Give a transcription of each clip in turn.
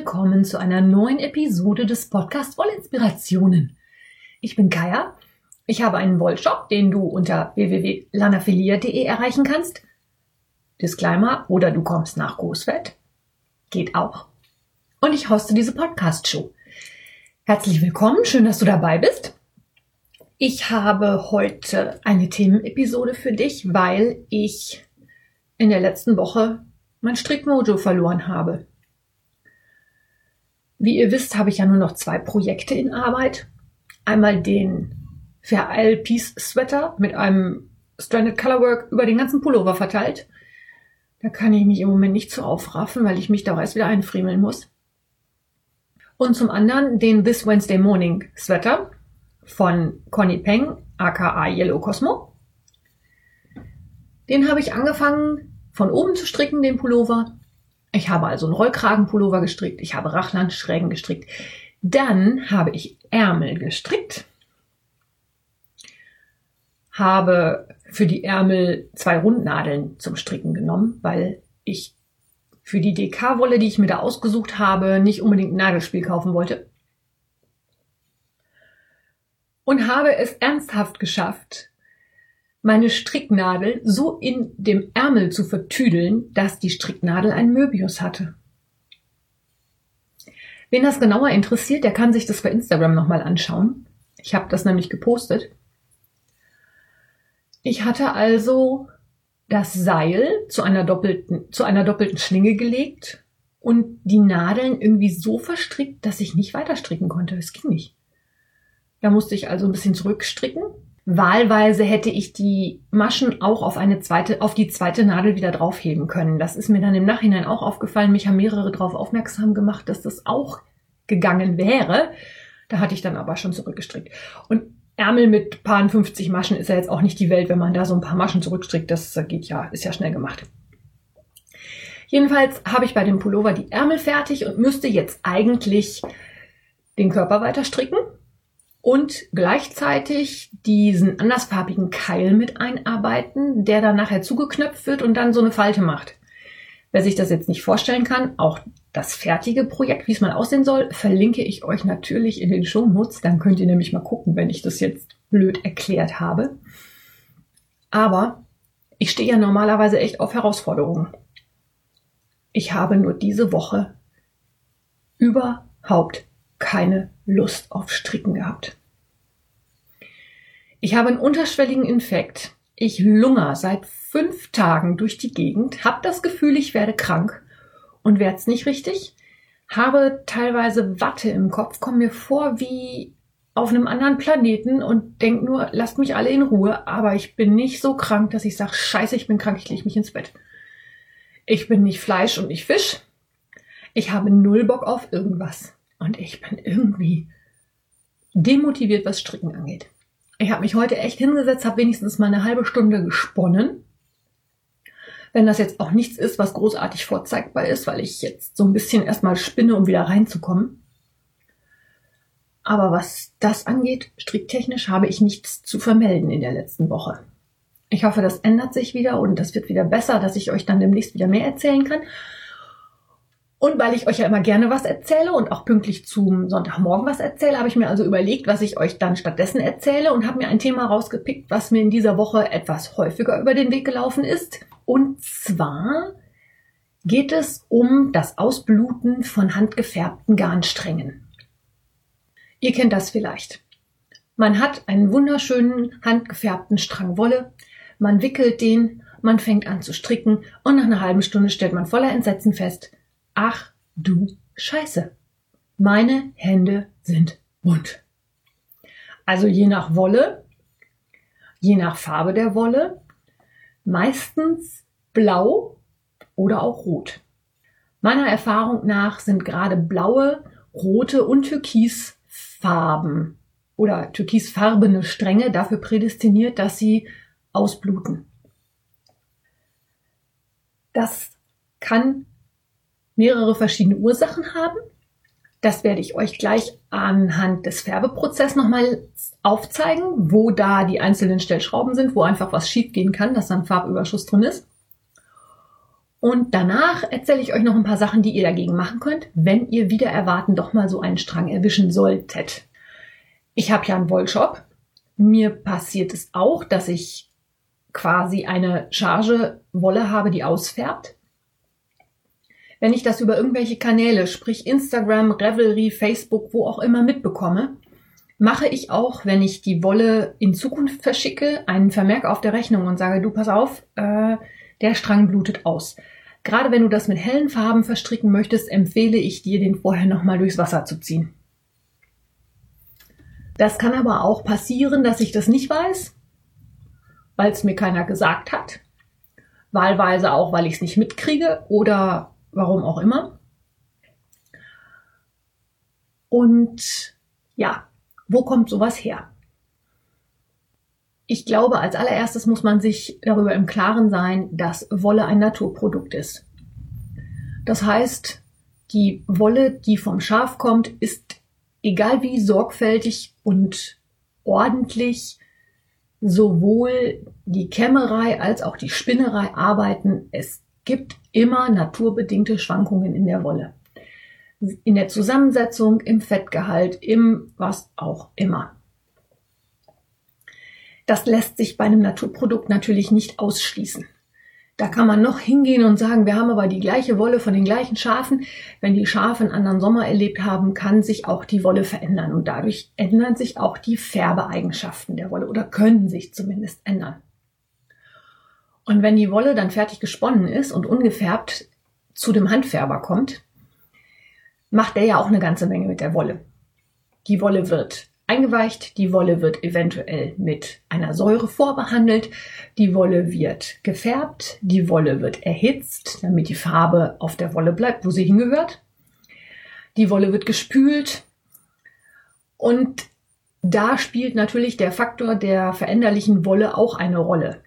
Willkommen zu einer neuen Episode des Podcasts Wollinspirationen. Ich bin Kaya. Ich habe einen Wollshop, den du unter www.lanafilia.de erreichen kannst. Disclaimer, oder du kommst nach Großfett. Geht auch. Und ich hoste diese Podcast-Show. Herzlich willkommen, schön, dass du dabei bist. Ich habe heute eine Themenepisode für dich, weil ich in der letzten Woche mein Strickmojo verloren habe. Wie ihr wisst, habe ich ja nur noch zwei Projekte in Arbeit. Einmal den Vereil Piece Sweater mit einem Stranded Colorwork über den ganzen Pullover verteilt. Da kann ich mich im Moment nicht zu aufraffen, weil ich mich da erst wieder einfriemeln muss. Und zum anderen den This Wednesday Morning Sweater von Connie Peng, aka Yellow Cosmo. Den habe ich angefangen von oben zu stricken, den Pullover. Ich habe also einen Rollkragenpullover gestrickt, ich habe Rachlandschrägen gestrickt. Dann habe ich Ärmel gestrickt, habe für die Ärmel zwei Rundnadeln zum Stricken genommen, weil ich für die DK-Wolle, die ich mir da ausgesucht habe, nicht unbedingt ein Nagelspiel kaufen wollte. Und habe es ernsthaft geschafft, meine Stricknadel so in dem Ärmel zu vertüdeln, dass die Stricknadel ein Möbius hatte. Wen das genauer interessiert, der kann sich das bei Instagram nochmal anschauen. Ich habe das nämlich gepostet. Ich hatte also das Seil zu einer doppelten, zu einer doppelten Schlinge gelegt und die Nadeln irgendwie so verstrickt, dass ich nicht weiter stricken konnte. Es ging nicht. Da musste ich also ein bisschen zurückstricken Wahlweise hätte ich die Maschen auch auf eine zweite, auf die zweite Nadel wieder draufheben können. Das ist mir dann im Nachhinein auch aufgefallen. Mich haben mehrere darauf aufmerksam gemacht, dass das auch gegangen wäre. Da hatte ich dann aber schon zurückgestrickt. Und Ärmel mit paar 50 Maschen ist ja jetzt auch nicht die Welt, wenn man da so ein paar Maschen zurückstrickt. Das geht ja, ist ja schnell gemacht. Jedenfalls habe ich bei dem Pullover die Ärmel fertig und müsste jetzt eigentlich den Körper weiter stricken und gleichzeitig diesen andersfarbigen Keil mit einarbeiten, der dann nachher zugeknöpft wird und dann so eine Falte macht. Wer sich das jetzt nicht vorstellen kann, auch das fertige Projekt, wie es mal aussehen soll, verlinke ich euch natürlich in den Shownotes. Dann könnt ihr nämlich mal gucken, wenn ich das jetzt blöd erklärt habe. Aber ich stehe ja normalerweise echt auf Herausforderungen. Ich habe nur diese Woche überhaupt keine Lust auf Stricken gehabt. Ich habe einen unterschwelligen Infekt. Ich lunger seit fünf Tagen durch die Gegend, habe das Gefühl, ich werde krank und werde es nicht richtig, habe teilweise Watte im Kopf, komme mir vor wie auf einem anderen Planeten und denk nur, lasst mich alle in Ruhe, aber ich bin nicht so krank, dass ich sage, scheiße, ich bin krank, ich lege mich ins Bett. Ich bin nicht Fleisch und nicht Fisch. Ich habe null Bock auf irgendwas. Und ich bin irgendwie demotiviert, was Stricken angeht. Ich habe mich heute echt hingesetzt, habe wenigstens mal eine halbe Stunde gesponnen. Wenn das jetzt auch nichts ist, was großartig vorzeigbar ist, weil ich jetzt so ein bisschen erstmal spinne, um wieder reinzukommen. Aber was das angeht, stricktechnisch habe ich nichts zu vermelden in der letzten Woche. Ich hoffe, das ändert sich wieder und das wird wieder besser, dass ich euch dann demnächst wieder mehr erzählen kann. Und weil ich euch ja immer gerne was erzähle und auch pünktlich zum Sonntagmorgen was erzähle, habe ich mir also überlegt, was ich euch dann stattdessen erzähle und habe mir ein Thema rausgepickt, was mir in dieser Woche etwas häufiger über den Weg gelaufen ist. Und zwar geht es um das Ausbluten von handgefärbten Garnsträngen. Ihr kennt das vielleicht. Man hat einen wunderschönen handgefärbten Strang Wolle, man wickelt den, man fängt an zu stricken und nach einer halben Stunde stellt man voller Entsetzen fest, Ach du Scheiße. Meine Hände sind bunt. Also je nach Wolle, je nach Farbe der Wolle, meistens blau oder auch rot. Meiner Erfahrung nach sind gerade blaue, rote und türkisfarben oder türkisfarbene Stränge dafür prädestiniert, dass sie ausbluten. Das kann mehrere verschiedene Ursachen haben. Das werde ich euch gleich anhand des Färbeprozesses nochmal aufzeigen, wo da die einzelnen Stellschrauben sind, wo einfach was schief gehen kann, dass dann Farbüberschuss drin ist. Und danach erzähle ich euch noch ein paar Sachen, die ihr dagegen machen könnt, wenn ihr wieder erwarten doch mal so einen Strang erwischen solltet. Ich habe ja einen Wollshop. Mir passiert es auch, dass ich quasi eine Charge Wolle habe, die ausfärbt. Wenn ich das über irgendwelche Kanäle, sprich Instagram, Revelry, Facebook, wo auch immer mitbekomme, mache ich auch, wenn ich die Wolle in Zukunft verschicke, einen Vermerk auf der Rechnung und sage, du pass auf, äh, der Strang blutet aus. Gerade wenn du das mit hellen Farben verstricken möchtest, empfehle ich dir, den vorher nochmal durchs Wasser zu ziehen. Das kann aber auch passieren, dass ich das nicht weiß, weil es mir keiner gesagt hat. Wahlweise auch, weil ich es nicht mitkriege oder warum auch immer. Und ja, wo kommt sowas her? Ich glaube, als allererstes muss man sich darüber im Klaren sein, dass Wolle ein Naturprodukt ist. Das heißt, die Wolle, die vom Schaf kommt, ist egal wie sorgfältig und ordentlich sowohl die Kämmerei als auch die Spinnerei arbeiten. Es gibt immer naturbedingte Schwankungen in der Wolle. In der Zusammensetzung, im Fettgehalt, im was auch immer. Das lässt sich bei einem Naturprodukt natürlich nicht ausschließen. Da kann man noch hingehen und sagen, wir haben aber die gleiche Wolle von den gleichen Schafen. Wenn die Schafe einen anderen Sommer erlebt haben, kann sich auch die Wolle verändern und dadurch ändern sich auch die Färbeeigenschaften der Wolle oder können sich zumindest ändern. Und wenn die Wolle dann fertig gesponnen ist und ungefärbt zu dem Handfärber kommt, macht der ja auch eine ganze Menge mit der Wolle. Die Wolle wird eingeweicht. Die Wolle wird eventuell mit einer Säure vorbehandelt. Die Wolle wird gefärbt. Die Wolle wird erhitzt, damit die Farbe auf der Wolle bleibt, wo sie hingehört. Die Wolle wird gespült. Und da spielt natürlich der Faktor der veränderlichen Wolle auch eine Rolle.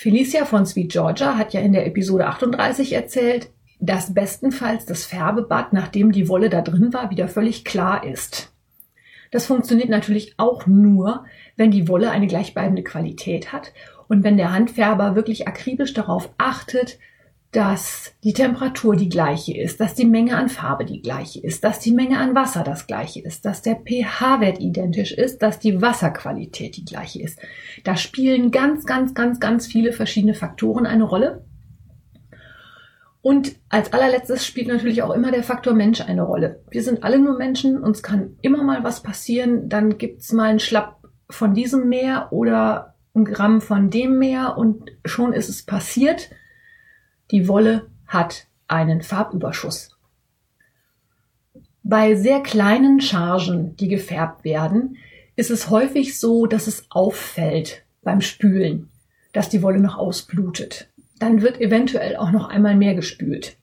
Felicia von Sweet Georgia hat ja in der Episode 38 erzählt, dass bestenfalls das Färbebad, nachdem die Wolle da drin war, wieder völlig klar ist. Das funktioniert natürlich auch nur, wenn die Wolle eine gleichbleibende Qualität hat und wenn der Handfärber wirklich akribisch darauf achtet, dass die Temperatur die gleiche ist, dass die Menge an Farbe die gleiche ist, dass die Menge an Wasser das gleiche ist, dass der pH-Wert identisch ist, dass die Wasserqualität die gleiche ist. Da spielen ganz, ganz, ganz, ganz viele verschiedene Faktoren eine Rolle. Und als allerletztes spielt natürlich auch immer der Faktor Mensch eine Rolle. Wir sind alle nur Menschen, uns kann immer mal was passieren, dann gibt's mal einen Schlapp von diesem Meer oder ein Gramm von dem Meer und schon ist es passiert. Die Wolle hat einen Farbüberschuss. Bei sehr kleinen Chargen, die gefärbt werden, ist es häufig so, dass es auffällt beim Spülen, dass die Wolle noch ausblutet dann wird eventuell auch noch einmal mehr gespült.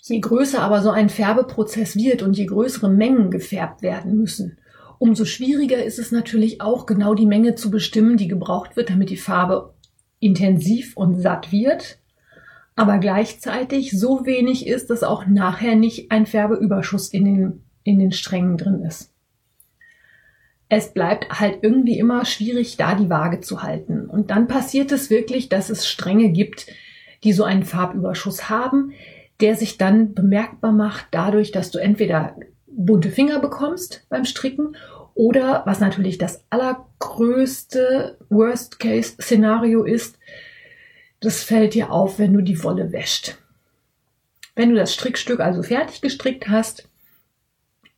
Je größer aber so ein Färbeprozess wird und je größere Mengen gefärbt werden müssen, umso schwieriger ist es natürlich auch genau die Menge zu bestimmen, die gebraucht wird, damit die Farbe intensiv und satt wird, aber gleichzeitig so wenig ist, dass auch nachher nicht ein Färbeüberschuss in den, in den Strängen drin ist es bleibt halt irgendwie immer schwierig, da die Waage zu halten. Und dann passiert es wirklich, dass es Stränge gibt, die so einen Farbüberschuss haben, der sich dann bemerkbar macht dadurch, dass du entweder bunte Finger bekommst beim Stricken oder was natürlich das allergrößte Worst-Case-Szenario ist, das fällt dir auf, wenn du die Wolle wäscht. Wenn du das Strickstück also fertig gestrickt hast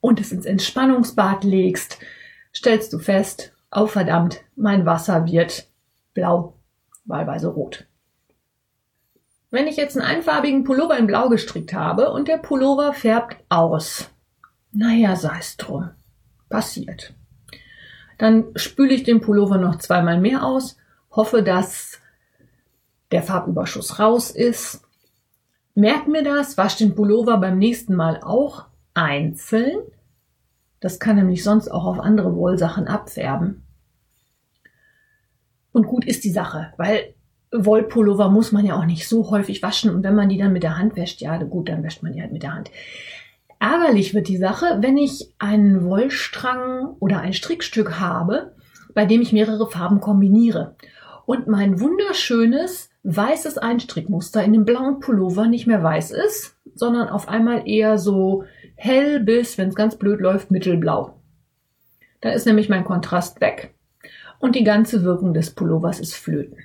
und es ins Entspannungsbad legst, stellst du fest, oh verdammt, mein Wasser wird blau, wahlweise rot. Wenn ich jetzt einen einfarbigen Pullover in blau gestrickt habe und der Pullover färbt aus, naja, sei es drum. Passiert. Dann spüle ich den Pullover noch zweimal mehr aus, hoffe, dass der Farbüberschuss raus ist. Merk mir das, wasch den Pullover beim nächsten Mal auch einzeln das kann nämlich sonst auch auf andere Wollsachen abfärben. Und gut ist die Sache, weil Wollpullover muss man ja auch nicht so häufig waschen und wenn man die dann mit der Hand wäscht, ja gut, dann wäscht man die halt mit der Hand. Ärgerlich wird die Sache, wenn ich einen Wollstrang oder ein Strickstück habe, bei dem ich mehrere Farben kombiniere und mein wunderschönes weißes Einstrickmuster in dem blauen Pullover nicht mehr weiß ist, sondern auf einmal eher so hell bis, wenn es ganz blöd läuft, mittelblau. Da ist nämlich mein Kontrast weg und die ganze Wirkung des Pullovers ist flöten.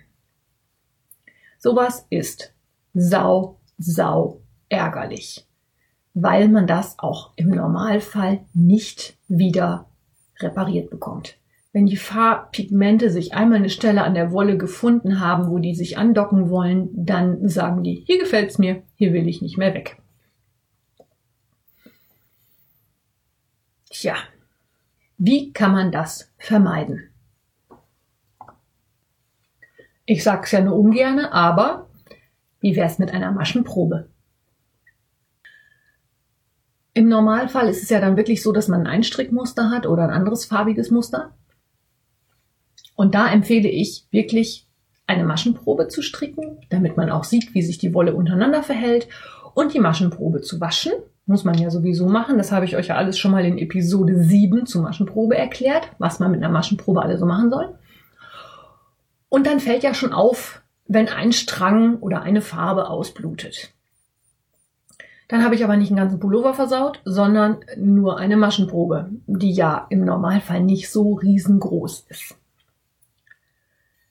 Sowas ist sau, sau ärgerlich, weil man das auch im Normalfall nicht wieder repariert bekommt. Wenn die Farbpigmente sich einmal eine Stelle an der Wolle gefunden haben, wo die sich andocken wollen, dann sagen die, hier gefällt's mir, hier will ich nicht mehr weg. Tja, wie kann man das vermeiden? Ich sag's ja nur ungerne, aber wie wär's mit einer Maschenprobe? Im Normalfall ist es ja dann wirklich so, dass man ein Einstrickmuster hat oder ein anderes farbiges Muster. Und da empfehle ich wirklich eine Maschenprobe zu stricken, damit man auch sieht, wie sich die Wolle untereinander verhält und die Maschenprobe zu waschen. Muss man ja sowieso machen. Das habe ich euch ja alles schon mal in Episode 7 zur Maschenprobe erklärt, was man mit einer Maschenprobe alle so machen soll. Und dann fällt ja schon auf, wenn ein Strang oder eine Farbe ausblutet. Dann habe ich aber nicht einen ganzen Pullover versaut, sondern nur eine Maschenprobe, die ja im Normalfall nicht so riesengroß ist.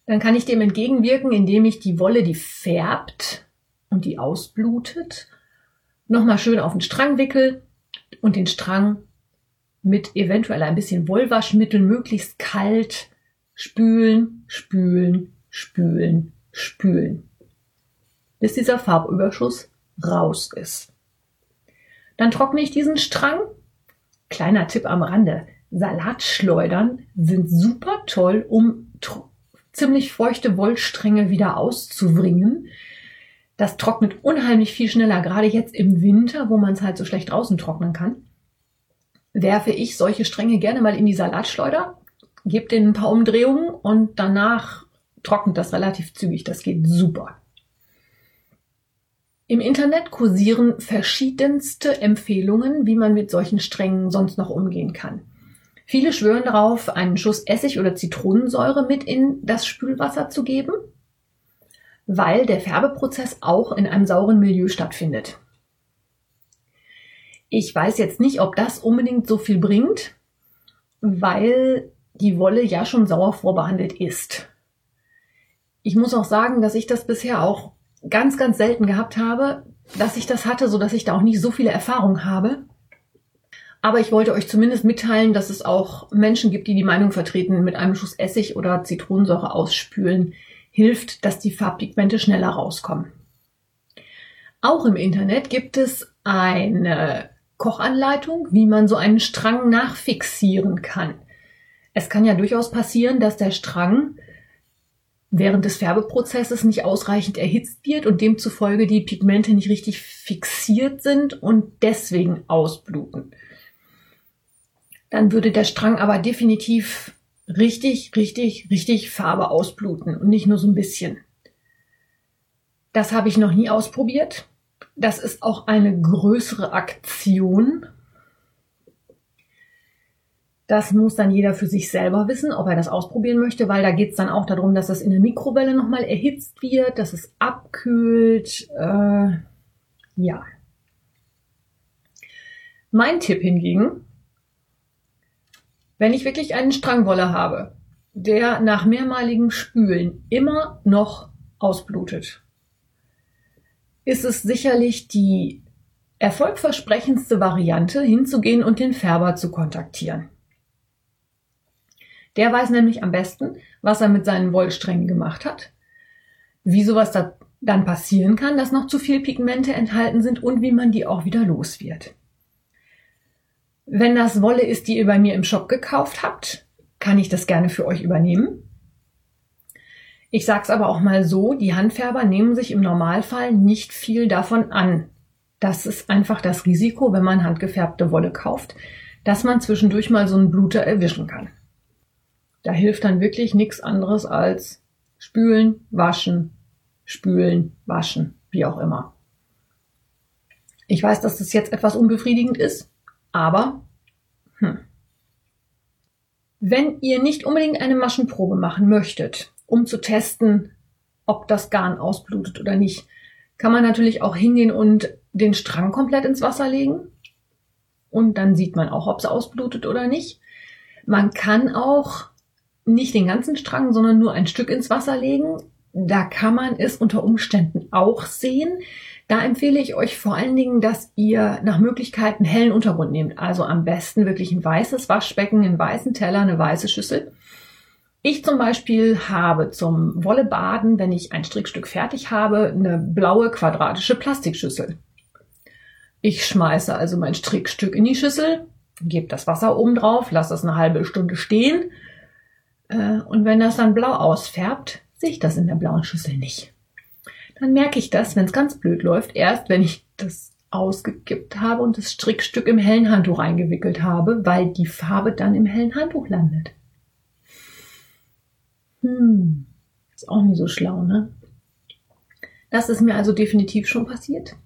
Dann kann ich dem entgegenwirken, indem ich die Wolle, die färbt und die ausblutet, nochmal schön auf den Strang wickel und den Strang mit eventuell ein bisschen Wollwaschmittel möglichst kalt spülen, spülen, spülen, spülen, bis dieser Farbüberschuss raus ist. Dann trockne ich diesen Strang. Kleiner Tipp am Rande. Salatschleudern sind super toll, um ziemlich feuchte Wollstränge wieder auszubringen. Das trocknet unheimlich viel schneller, gerade jetzt im Winter, wo man es halt so schlecht draußen trocknen kann. Werfe ich solche Stränge gerne mal in die Salatschleuder, gebe denen ein paar Umdrehungen und danach trocknet das relativ zügig. Das geht super. Im Internet kursieren verschiedenste Empfehlungen, wie man mit solchen Strängen sonst noch umgehen kann. Viele schwören darauf, einen Schuss Essig oder Zitronensäure mit in das Spülwasser zu geben, weil der Färbeprozess auch in einem sauren Milieu stattfindet. Ich weiß jetzt nicht, ob das unbedingt so viel bringt, weil die Wolle ja schon sauer vorbehandelt ist. Ich muss auch sagen, dass ich das bisher auch ganz, ganz selten gehabt habe, dass ich das hatte, so dass ich da auch nicht so viele Erfahrungen habe. Aber ich wollte euch zumindest mitteilen, dass es auch Menschen gibt, die die Meinung vertreten, mit einem Schuss Essig oder Zitronensäure ausspülen hilft, dass die Farbpigmente schneller rauskommen. Auch im Internet gibt es eine Kochanleitung, wie man so einen Strang nachfixieren kann. Es kann ja durchaus passieren, dass der Strang während des Färbeprozesses nicht ausreichend erhitzt wird und demzufolge die Pigmente nicht richtig fixiert sind und deswegen ausbluten dann würde der Strang aber definitiv richtig, richtig, richtig Farbe ausbluten und nicht nur so ein bisschen. Das habe ich noch nie ausprobiert. Das ist auch eine größere Aktion. Das muss dann jeder für sich selber wissen, ob er das ausprobieren möchte, weil da geht es dann auch darum, dass das in der Mikrowelle nochmal erhitzt wird, dass es abkühlt. Äh, ja. Mein Tipp hingegen wenn ich wirklich einen Strangwolle habe, der nach mehrmaligem Spülen immer noch ausblutet, ist es sicherlich die erfolgversprechendste Variante, hinzugehen und den Färber zu kontaktieren. Der weiß nämlich am besten, was er mit seinen Wollsträngen gemacht hat, wie sowas da dann passieren kann, dass noch zu viel Pigmente enthalten sind und wie man die auch wieder los wird. Wenn das Wolle ist, die ihr bei mir im Shop gekauft habt, kann ich das gerne für euch übernehmen. Ich sag's aber auch mal so, die Handfärber nehmen sich im Normalfall nicht viel davon an. Das ist einfach das Risiko, wenn man handgefärbte Wolle kauft, dass man zwischendurch mal so einen Bluter erwischen kann. Da hilft dann wirklich nichts anderes als spülen, waschen, spülen, waschen, wie auch immer. Ich weiß, dass das jetzt etwas unbefriedigend ist. Aber, hm. Wenn ihr nicht unbedingt eine Maschenprobe machen möchtet, um zu testen, ob das Garn ausblutet oder nicht, kann man natürlich auch hingehen und den Strang komplett ins Wasser legen. Und dann sieht man auch, ob es ausblutet oder nicht. Man kann auch nicht den ganzen Strang, sondern nur ein Stück ins Wasser legen. Da kann man es unter Umständen auch sehen. Da empfehle ich euch vor allen Dingen, dass ihr nach Möglichkeit einen hellen Untergrund nehmt. Also am besten wirklich ein weißes Waschbecken, einen weißen Teller, eine weiße Schüssel. Ich zum Beispiel habe zum Wollebaden, wenn ich ein Strickstück fertig habe, eine blaue quadratische Plastikschüssel. Ich schmeiße also mein Strickstück in die Schüssel, gebe das Wasser oben drauf, lasse es eine halbe Stunde stehen. Äh, und wenn das dann blau ausfärbt, sehe ich das in der blauen Schüssel nicht dann merke ich das, wenn es ganz blöd läuft, erst wenn ich das ausgekippt habe und das Strickstück im hellen Handtuch eingewickelt habe, weil die Farbe dann im hellen Handtuch landet. Hm, ist auch nie so schlau, ne? Das ist mir also definitiv schon passiert.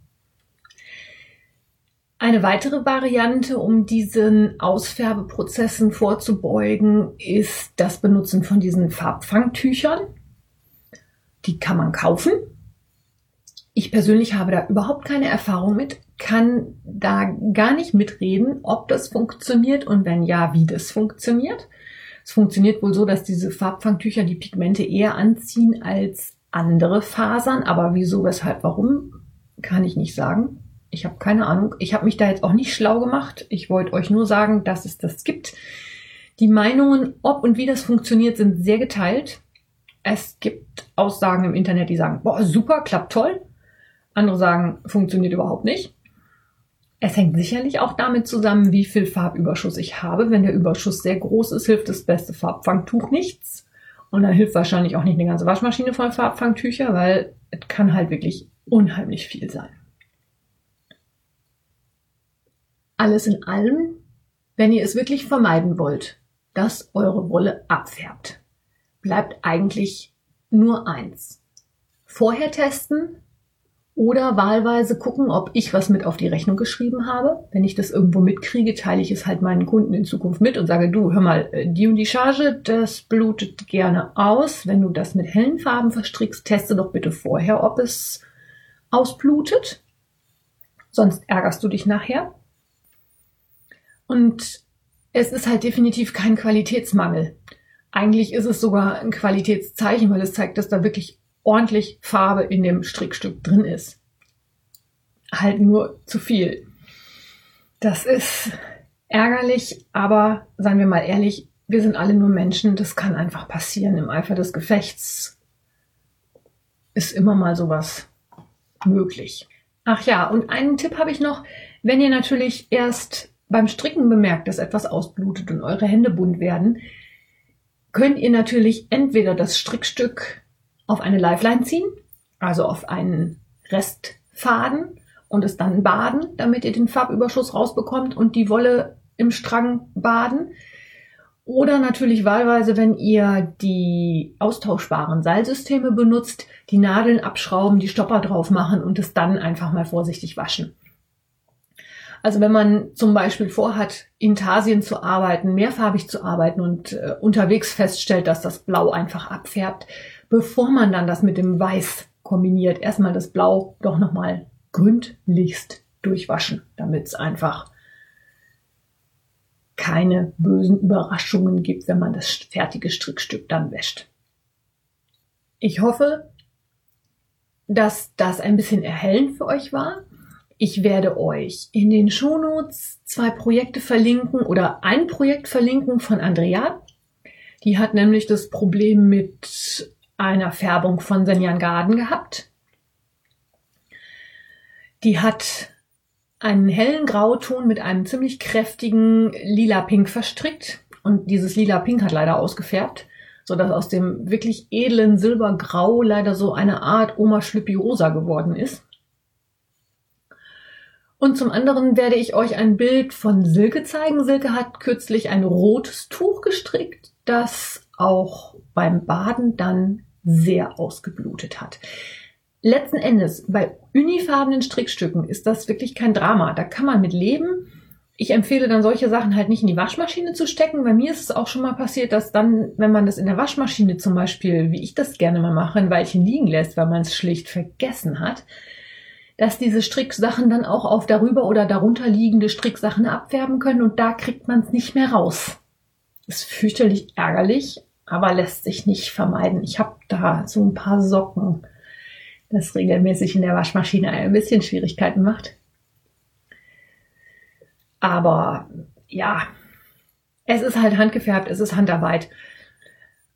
Eine weitere Variante, um diesen Ausfärbeprozessen vorzubeugen, ist das Benutzen von diesen Farbfangtüchern. Die kann man kaufen ich persönlich habe da überhaupt keine Erfahrung mit, kann da gar nicht mitreden, ob das funktioniert und wenn ja, wie das funktioniert. Es funktioniert wohl so, dass diese Farbfangtücher die Pigmente eher anziehen als andere Fasern, aber wieso, weshalb, warum, kann ich nicht sagen. Ich habe keine Ahnung. Ich habe mich da jetzt auch nicht schlau gemacht. Ich wollte euch nur sagen, dass es das gibt. Die Meinungen, ob und wie das funktioniert, sind sehr geteilt. Es gibt Aussagen im Internet, die sagen, boah, super, klappt toll. Andere sagen, funktioniert überhaupt nicht. Es hängt sicherlich auch damit zusammen, wie viel Farbüberschuss ich habe. Wenn der Überschuss sehr groß ist, hilft das beste Farbfangtuch nichts. Und dann hilft wahrscheinlich auch nicht eine ganze Waschmaschine voll Farbfangtücher, weil es kann halt wirklich unheimlich viel sein. Alles in allem, wenn ihr es wirklich vermeiden wollt, dass eure Wolle abfärbt, bleibt eigentlich nur eins. Vorher testen, oder wahlweise gucken, ob ich was mit auf die Rechnung geschrieben habe. Wenn ich das irgendwo mitkriege, teile ich es halt meinen Kunden in Zukunft mit und sage, du, hör mal, äh, die und die Charge, das blutet gerne aus. Wenn du das mit hellen Farben verstrickst, teste doch bitte vorher, ob es ausblutet. Sonst ärgerst du dich nachher. Und es ist halt definitiv kein Qualitätsmangel. Eigentlich ist es sogar ein Qualitätszeichen, weil es zeigt, dass da wirklich ordentlich Farbe in dem Strickstück drin ist. Halt nur zu viel. Das ist ärgerlich, aber seien wir mal ehrlich, wir sind alle nur Menschen, das kann einfach passieren. Im Eifer des Gefechts ist immer mal sowas möglich. Ach ja, und einen Tipp habe ich noch, wenn ihr natürlich erst beim Stricken bemerkt, dass etwas ausblutet und eure Hände bunt werden, könnt ihr natürlich entweder das Strickstück auf eine Lifeline ziehen, also auf einen Restfaden und es dann baden, damit ihr den Farbüberschuss rausbekommt und die Wolle im Strang baden. Oder natürlich wahlweise, wenn ihr die austauschbaren Seilsysteme benutzt, die Nadeln abschrauben, die Stopper drauf machen und es dann einfach mal vorsichtig waschen. Also wenn man zum Beispiel vorhat, in Tasien zu arbeiten, mehrfarbig zu arbeiten und äh, unterwegs feststellt, dass das Blau einfach abfärbt, bevor man dann das mit dem Weiß kombiniert, erstmal das Blau doch nochmal gründlichst durchwaschen, damit es einfach keine bösen Überraschungen gibt, wenn man das fertige Strickstück dann wäscht. Ich hoffe, dass das ein bisschen erhellend für euch war. Ich werde euch in den Shownotes zwei Projekte verlinken oder ein Projekt verlinken von Andrea. Die hat nämlich das Problem mit einer Färbung von Senjan Garden gehabt. Die hat einen hellen Grauton mit einem ziemlich kräftigen lila-pink verstrickt. Und dieses lila-pink hat leider ausgefärbt, so dass aus dem wirklich edlen Silbergrau leider so eine Art Oma Schlüppi rosa geworden ist. Und zum anderen werde ich euch ein Bild von Silke zeigen. Silke hat kürzlich ein rotes Tuch gestrickt, das auch beim Baden dann sehr ausgeblutet hat. Letzten Endes, bei unifarbenen Strickstücken ist das wirklich kein Drama. Da kann man mit leben. ich empfehle dann solche Sachen halt nicht in die Waschmaschine zu stecken. Bei mir ist es auch schon mal passiert, dass dann, wenn man das in der Waschmaschine zum Beispiel, wie ich das gerne mal mache, ein Weilchen liegen lässt, weil man es schlicht vergessen hat, dass diese Stricksachen dann auch auf darüber oder darunter liegende Stricksachen abfärben können und da kriegt man es nicht mehr raus. Ist fürchterlich ärgerlich, aber lässt sich nicht vermeiden. Ich habe da so ein paar Socken, das regelmäßig in der Waschmaschine ein bisschen Schwierigkeiten macht. Aber ja, es ist halt handgefärbt, es ist Handarbeit.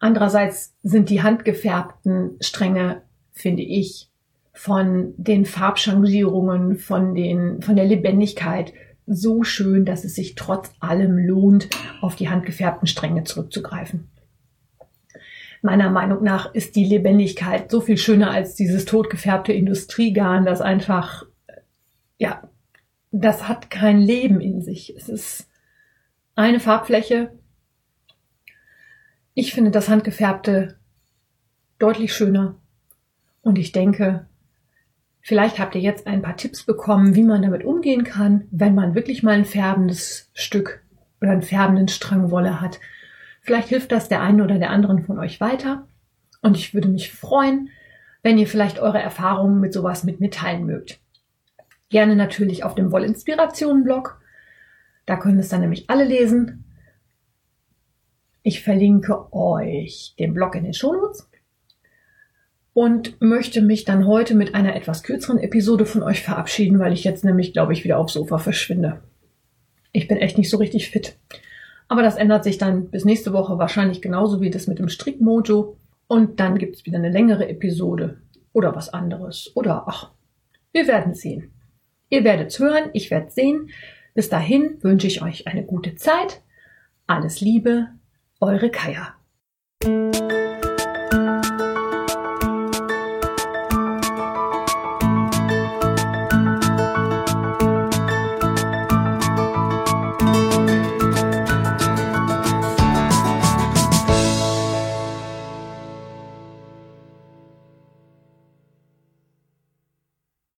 Andererseits sind die handgefärbten Stränge, finde ich, von den Farbchangierungen, von den, von der Lebendigkeit so schön, dass es sich trotz allem lohnt, auf die handgefärbten Stränge zurückzugreifen. Meiner Meinung nach ist die Lebendigkeit so viel schöner als dieses totgefärbte Industriegarn, das einfach, ja, das hat kein Leben in sich. Es ist eine Farbfläche. Ich finde das handgefärbte deutlich schöner. Und ich denke, vielleicht habt ihr jetzt ein paar Tipps bekommen, wie man damit umgehen kann, wenn man wirklich mal ein färbendes Stück oder einen färbenden Strang Wolle hat. Vielleicht hilft das der einen oder der anderen von euch weiter. Und ich würde mich freuen, wenn ihr vielleicht eure Erfahrungen mit sowas mit mitteilen mögt. Gerne natürlich auf dem Wollinspiration-Blog. Da können es dann nämlich alle lesen. Ich verlinke euch den Blog in den Shownotes und möchte mich dann heute mit einer etwas kürzeren Episode von euch verabschieden, weil ich jetzt nämlich, glaube ich, wieder aufs Sofa verschwinde. Ich bin echt nicht so richtig fit. Aber das ändert sich dann bis nächste Woche wahrscheinlich genauso wie das mit dem Strickmojo. Und dann gibt es wieder eine längere Episode oder was anderes. Oder ach, wir werden sehen. Ihr werdet hören, ich werde sehen. Bis dahin wünsche ich euch eine gute Zeit. Alles Liebe, eure Kaya.